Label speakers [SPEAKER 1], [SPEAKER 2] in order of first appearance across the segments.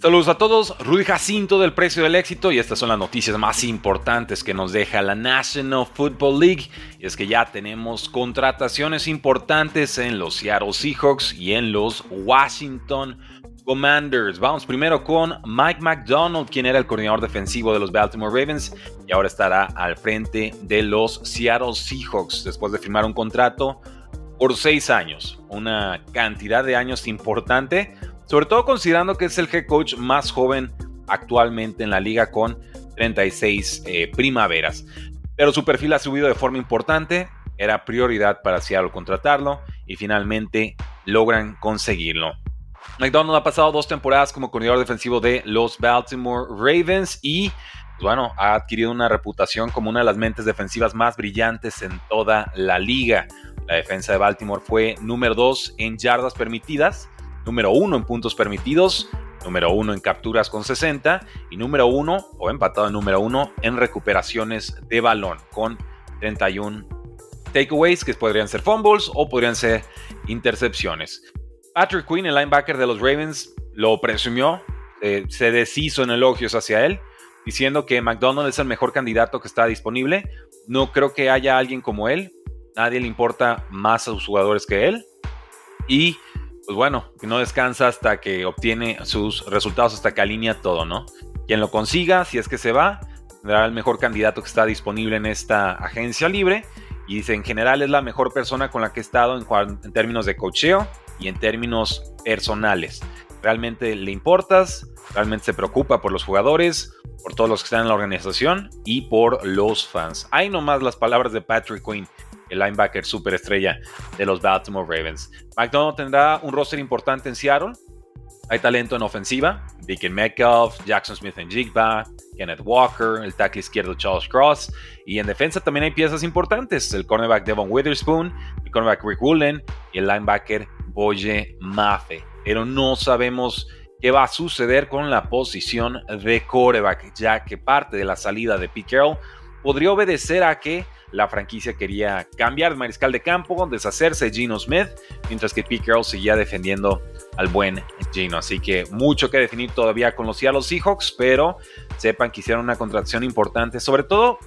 [SPEAKER 1] Saludos a todos, Rudy Jacinto del Precio del Éxito y estas son las noticias más importantes que nos deja la National Football League. Es que ya tenemos contrataciones importantes en los Seattle Seahawks y en los Washington Commanders. Vamos primero con Mike McDonald, quien era el coordinador defensivo de los Baltimore Ravens y ahora estará al frente de los Seattle Seahawks después de firmar un contrato por seis años, una cantidad de años importante sobre todo considerando que es el head coach más joven actualmente en la liga con 36 eh, primaveras. Pero su perfil ha subido de forma importante, era prioridad para Seattle contratarlo y finalmente logran conseguirlo. McDonald ha pasado dos temporadas como coordinador defensivo de los Baltimore Ravens y pues bueno, ha adquirido una reputación como una de las mentes defensivas más brillantes en toda la liga. La defensa de Baltimore fue número 2 en yardas permitidas, número uno en puntos permitidos, número uno en capturas con 60 y número uno o empatado en número uno en recuperaciones de balón con 31 takeaways que podrían ser fumbles o podrían ser intercepciones. Patrick Quinn, el linebacker de los Ravens, lo presumió, eh, se deshizo en elogios hacia él, diciendo que McDonald es el mejor candidato que está disponible. No creo que haya alguien como él. Nadie le importa más a sus jugadores que él. Y pues bueno, no descansa hasta que obtiene sus resultados, hasta que alinea todo, ¿no? Quien lo consiga, si es que se va, tendrá el mejor candidato que está disponible en esta agencia libre. Y dice, en general es la mejor persona con la que he estado en, términos de cocheo y en términos personales. Realmente le importas, realmente se preocupa por los jugadores, por todos los que están en la organización y por los fans. Hay nomás las palabras de Patrick Quinn el linebacker superestrella de los Baltimore Ravens. McDonald tendrá un roster importante en Seattle. Hay talento en ofensiva. Deacon Metcalf, Jackson Smith en Jigba, Kenneth Walker, el tackle izquierdo Charles Cross. Y en defensa también hay piezas importantes. El cornerback Devon Witherspoon, el cornerback Rick Woolen y el linebacker Boye Mafe. Pero no sabemos qué va a suceder con la posición de quarterback, ya que parte de la salida de Pete Carroll podría obedecer a que la franquicia quería cambiar de mariscal de campo, deshacerse de Gino Smith, mientras que Pete seguía defendiendo al buen Gino. Así que mucho que definir todavía con los Seahawks, pero sepan que hicieron una contratación importante, sobre todo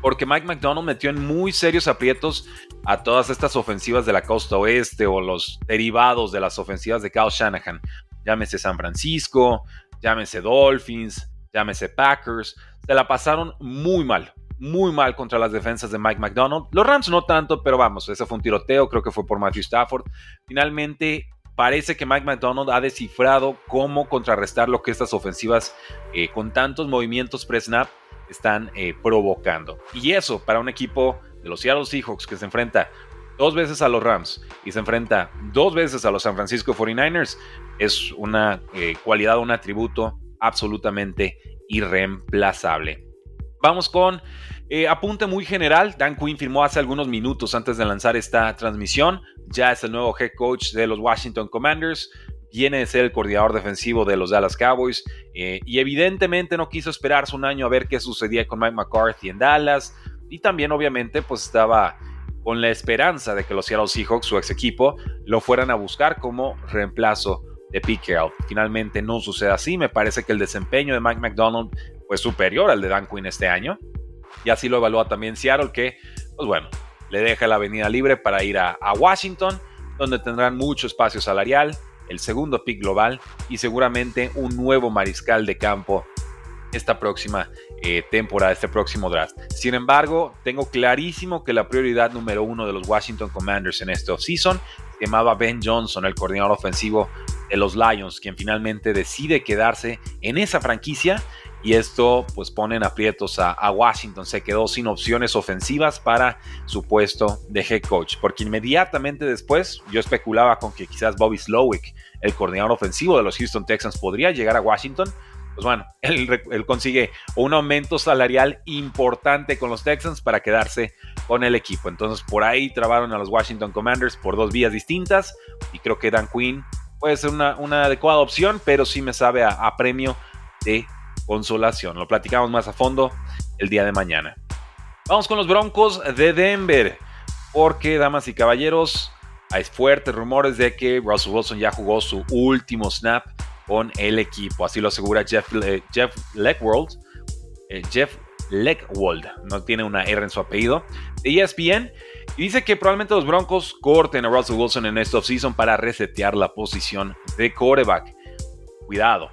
[SPEAKER 1] porque Mike McDonald metió en muy serios aprietos a todas estas ofensivas de la costa oeste o los derivados de las ofensivas de Kyle Shanahan. Llámese San Francisco, llámese Dolphins, llámese Packers. Se la pasaron muy mal, muy mal contra las defensas de Mike McDonald. Los Rams no tanto, pero vamos, ese fue un tiroteo, creo que fue por Matthew Stafford. Finalmente, parece que Mike McDonald ha descifrado cómo contrarrestar lo que estas ofensivas eh, con tantos movimientos pre-snap están eh, provocando. Y eso para un equipo de los Seattle Seahawks que se enfrenta dos veces a los Rams y se enfrenta dos veces a los San Francisco 49ers es una eh, cualidad, un atributo absolutamente irreemplazable. Vamos con eh, apunte muy general, Dan Quinn firmó hace algunos minutos antes de lanzar esta transmisión. Ya es el nuevo head coach de los Washington Commanders. Viene de ser el coordinador defensivo de los Dallas Cowboys. Eh, y evidentemente no quiso esperarse un año a ver qué sucedía con Mike McCarthy en Dallas. Y también obviamente pues estaba con la esperanza de que los Seattle Seahawks, su ex equipo, lo fueran a buscar como reemplazo de. Finalmente no sucede así. Me parece que el desempeño de Mike McDonald fue superior al de Dan Quinn este año. Y así lo evalúa también Seattle, que, pues bueno, le deja la avenida libre para ir a, Washington, donde tendrán mucho espacio salarial, el segundo pick global y seguramente un nuevo mariscal de campo esta próxima eh, temporada, este próximo draft. Sin embargo, tengo clarísimo que la prioridad número uno de los Washington Commanders en este offseason se llamaba Ben Johnson, el coordinador ofensivo de los Lions, quien finalmente decide quedarse en esa franquicia y esto pues pone en aprietos a, Washington. Se quedó sin opciones ofensivas para su puesto de head coach, porque inmediatamente después yo especulaba con que quizás Bobby Slowick, el coordinador ofensivo de los Houston Texans, podría llegar a Washington. Pues bueno, él, consigue un aumento salarial importante con los Texans para quedarse con el equipo. Entonces por ahí trabaron a los Washington Commanders por dos vías distintas y creo que Dan Quinn puede ser una, adecuada opción, pero sí me sabe a premio de consolación. Lo platicamos más a fondo el día de mañana. Vamos con los Broncos de Denver, porque, damas y caballeros, hay fuertes rumores de que Russell Wilson ya jugó su último snap con el equipo. Así lo asegura Jeff, Jeff Legwold. Eh, Jeff Legwold, no tiene una R en su apellido, de ESPN. Y dice que probablemente los Broncos corten a Russell Wilson en esta offseason para resetear la posición de quarterback. Cuidado,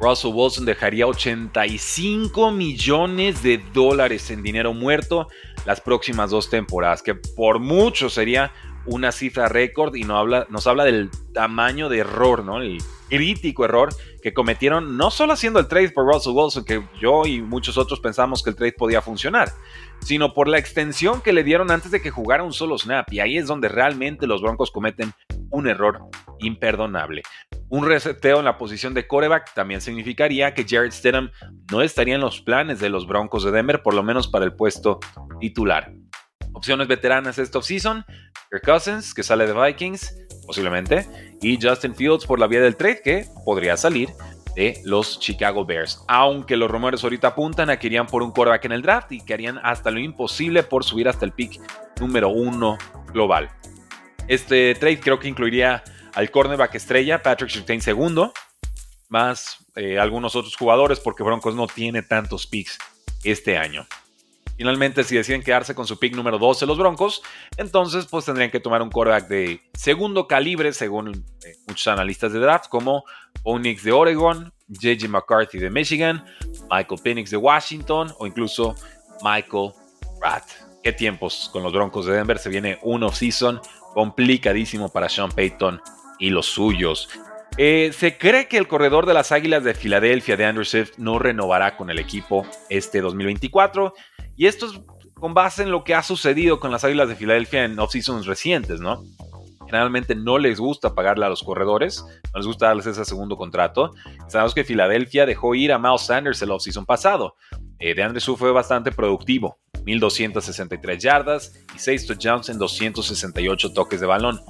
[SPEAKER 1] Russell Wilson dejaría 85 millones de dólares en dinero muerto las próximas dos temporadas, que por mucho sería una cifra récord y no habla, nos habla del tamaño de error, ¿no? El crítico error que cometieron, no solo haciendo el trade por Russell Wilson, que yo y muchos otros pensamos que el trade podía funcionar, sino por la extensión que le dieron antes de que jugara un solo snap. Y ahí es donde realmente los Broncos cometen un error imperdonable. Un reseteo en la posición de coreback también significaría que Jared Stidham no estaría en los planes de los Broncos de Denver, por lo menos para el puesto titular. Opciones veteranas esta offseason, Kirk Cousins, que sale de Vikings, posiblemente, y Justin Fields por la vía del trade, que podría salir de los Chicago Bears. Aunque los rumores ahorita apuntan a que irían por un quarterback en el draft y que harían hasta lo imposible por subir hasta el pick número uno global. Este trade creo que incluiría al cornerback estrella, Patrick Surtain segundo, más eh, algunos otros jugadores, porque Broncos no tiene tantos picks este año. Finalmente, si deciden quedarse con su pick número 12 los Broncos, entonces pues tendrían que tomar un quarterback de segundo calibre, según eh, muchos analistas de draft, como Onyx de Oregon, JJ McCarthy de Michigan, Michael Penix de Washington o incluso Michael Pratt. Qué tiempos con los Broncos de Denver. Se viene un off-season complicadísimo para Sean Payton y los suyos. Eh, se cree que el corredor de las Águilas de Filadelfia de Andrew Swift no renovará con el equipo este 2024 y esto es con base en lo que ha sucedido con las Águilas de Filadelfia en off-seasons recientes, ¿no? Generalmente no les gusta pagarle a los corredores, no les gusta darles ese segundo contrato. Sabemos que Filadelfia dejó ir a Miles Sanders el off-season pasado. Eh, de Andrew fue bastante productivo, 1263 yardas y 6 touchdowns en 268 toques de balón,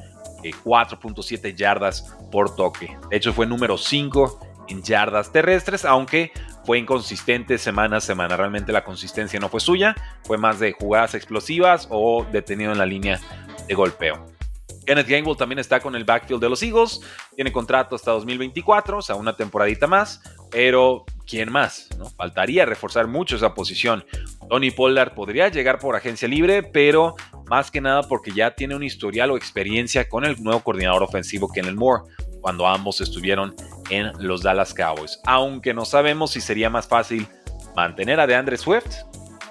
[SPEAKER 1] 4.7 eh, yardas por toque. De hecho, fue número 5 en yardas terrestres, aunque fue inconsistente semana a semana. Realmente la consistencia no fue suya, fue más de jugadas explosivas o detenido en la línea de golpeo. Kenneth Gainwell también está con el backfield de los Eagles, tiene contrato hasta 2024, o sea, una temporadita más, pero ¿quién más? Faltaría reforzar mucho esa posición. Tony Pollard podría llegar por agencia libre, pero más que nada porque ya tiene un historial o experiencia con el nuevo coordinador ofensivo Kenneth Moore cuando ambos estuvieron en los Dallas Cowboys. Aunque no sabemos si sería más fácil mantener a DeAndre Swift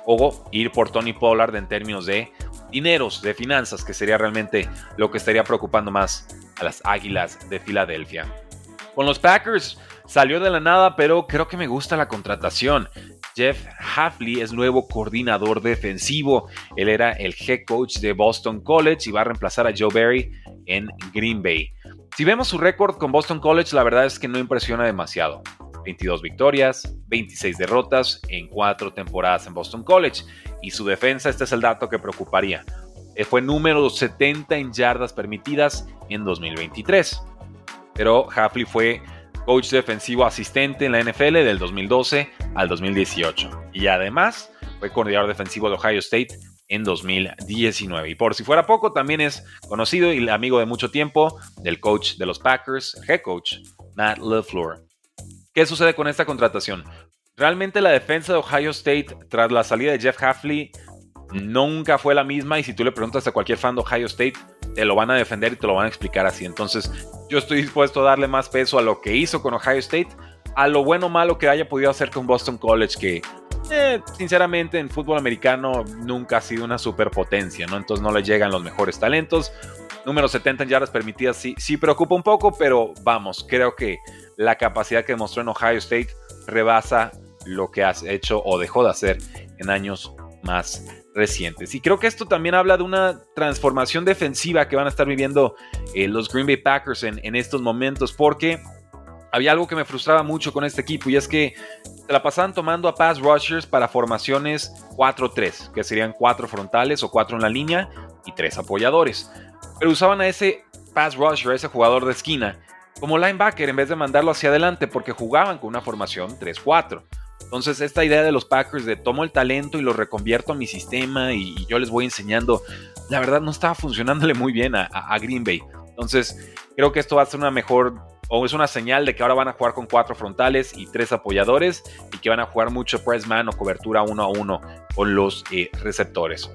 [SPEAKER 1] o ir por Tony Pollard en términos de dineros, de finanzas, que sería realmente lo que estaría preocupando más a las Águilas de Filadelfia. Con los Packers salió de la nada, pero creo que me gusta la contratación. Jeff Hafley es nuevo coordinador defensivo. Él era el head coach de Boston College y va a reemplazar a Joe Barry en Green Bay. Si vemos su récord con Boston College, la verdad es que no impresiona demasiado. 22 victorias, 26 derrotas en 4 temporadas en Boston College. Y su defensa, este es el dato que preocuparía. Eh, fue número 70 en yardas permitidas en 2023. Pero Hafley fue coach defensivo asistente en la NFL del 2012 al 2018. Y además fue coordinador defensivo de Ohio State en 2019. Y por si fuera poco, también es conocido y amigo de mucho tiempo del coach de los Packers, head coach, Matt LeFleur. ¿Qué sucede con esta contratación? Realmente la defensa de Ohio State tras la salida de Jeff Hafley nunca fue la misma y si tú le preguntas a cualquier fan de Ohio State, te lo van a defender y te lo van a explicar así. Entonces yo estoy dispuesto a darle más peso a lo que hizo con Ohio State, a lo bueno o malo que haya podido hacer con Boston College, que eh, sinceramente en fútbol americano nunca ha sido una superpotencia, ¿no? Entonces no le llegan los mejores talentos. Número 70 en yardas permitidas sí, sí preocupa un poco, pero vamos, creo que la capacidad que demostró en Ohio State rebasa lo que has hecho o dejó de hacer en años más recientes. Y creo que esto también habla de una transformación defensiva que van a estar viviendo eh, los Green Bay Packers en, en estos momentos, porque había algo que me frustraba mucho con este equipo y es que se la pasaban tomando a pass rushers para formaciones 4-3, que serían 4 frontales o 4 en la línea y 3 apoyadores. Pero usaban a ese pass rusher, a ese jugador de esquina, como linebacker en vez de mandarlo hacia adelante porque jugaban con una formación 3-4. Entonces esta idea de los Packers de tomo el talento y lo reconvierto a mi sistema y, yo les voy enseñando, la verdad no estaba funcionándole muy bien a, a Green Bay. Entonces creo que esto va a ser una mejor o es una señal de que ahora van a jugar con cuatro frontales y tres apoyadores y que van a jugar mucho press man o cobertura uno a uno con los eh, receptores.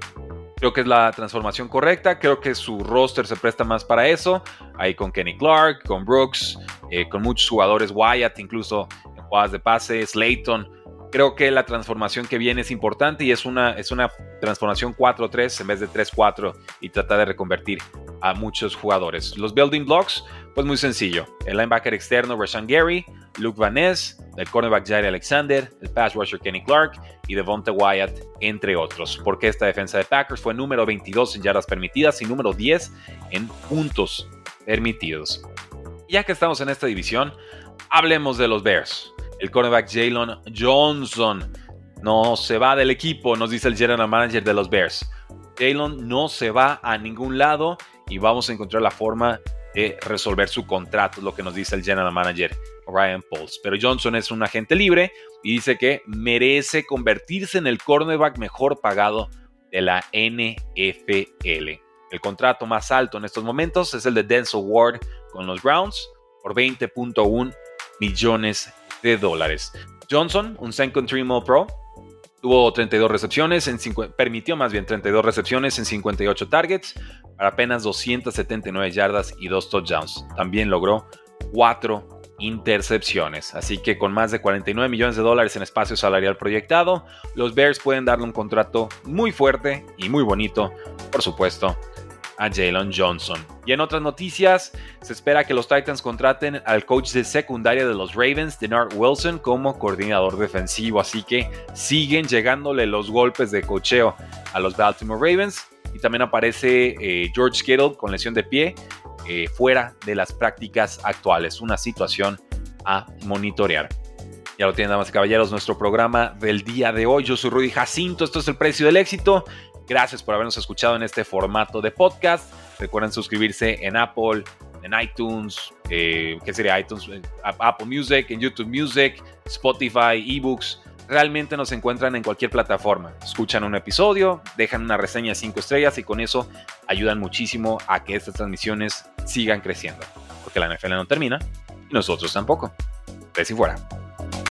[SPEAKER 1] Creo que es la transformación correcta. Creo que su roster se presta más para eso. Ahí con Kenny Clark, con Brooks, eh, con muchos jugadores, Wyatt, incluso en jugadas de pase, Slayton. Creo que la transformación que viene es importante y es una, es una transformación 4-3 en vez de 3-4 y trata de reconvertir a muchos jugadores. Los building blocks, pues muy sencillo. El linebacker externo, Rashan Gary, Luke Van Ness, el cornerback Jair Alexander, el pass rusher Kenny Clark y Devonta Wyatt, entre otros. Porque esta defensa de Packers fue número 22 en yardas permitidas y número 10 en puntos permitidos. Ya que estamos en esta división, hablemos de los Bears el cornerback Jalen Johnson no se va del equipo, nos dice el general manager de los Bears. Jalen no se va a ningún lado y vamos a encontrar la forma de resolver su contrato, lo que nos dice el general manager Ryan Pauls. Pero Johnson es un agente libre y dice que merece convertirse en el cornerback mejor pagado de la NFL. El contrato más alto en estos momentos es el de Denzel Ward con los Browns por 20.1 millones de dólares. Johnson, un second Country Pro, tuvo 32 recepciones, en permitió más bien 32 recepciones en 58 targets para apenas 279 yardas y 2 touchdowns. También logró 4 intercepciones. Así que con más de 49 millones de dólares en espacio salarial proyectado, los Bears pueden darle un contrato muy fuerte y muy bonito, por supuesto, a Jalen Johnson. Y en otras noticias, se espera que los Titans contraten al coach de secundaria de los Ravens, Denard Wilson, como coordinador defensivo. Así que siguen llegándole los golpes de cocheo a los Baltimore Ravens. Y también aparece eh, George Kittle con lesión de pie eh, fuera de las prácticas actuales. Una situación a monitorear. Ya lo tienen, damas y caballeros, nuestro programa del día de hoy. Yo soy Rudy Jacinto, esto es el precio del éxito. Gracias por habernos escuchado en este formato de podcast. Recuerden suscribirse en Apple, en iTunes, eh, ¿qué sería iTunes? Apple Music, en YouTube Music, Spotify, eBooks. Realmente nos encuentran en cualquier plataforma. Escuchan un episodio, dejan una reseña de 5 estrellas y con eso ayudan muchísimo a que estas transmisiones sigan creciendo. Porque la NFL no termina y nosotros tampoco. Y fuera.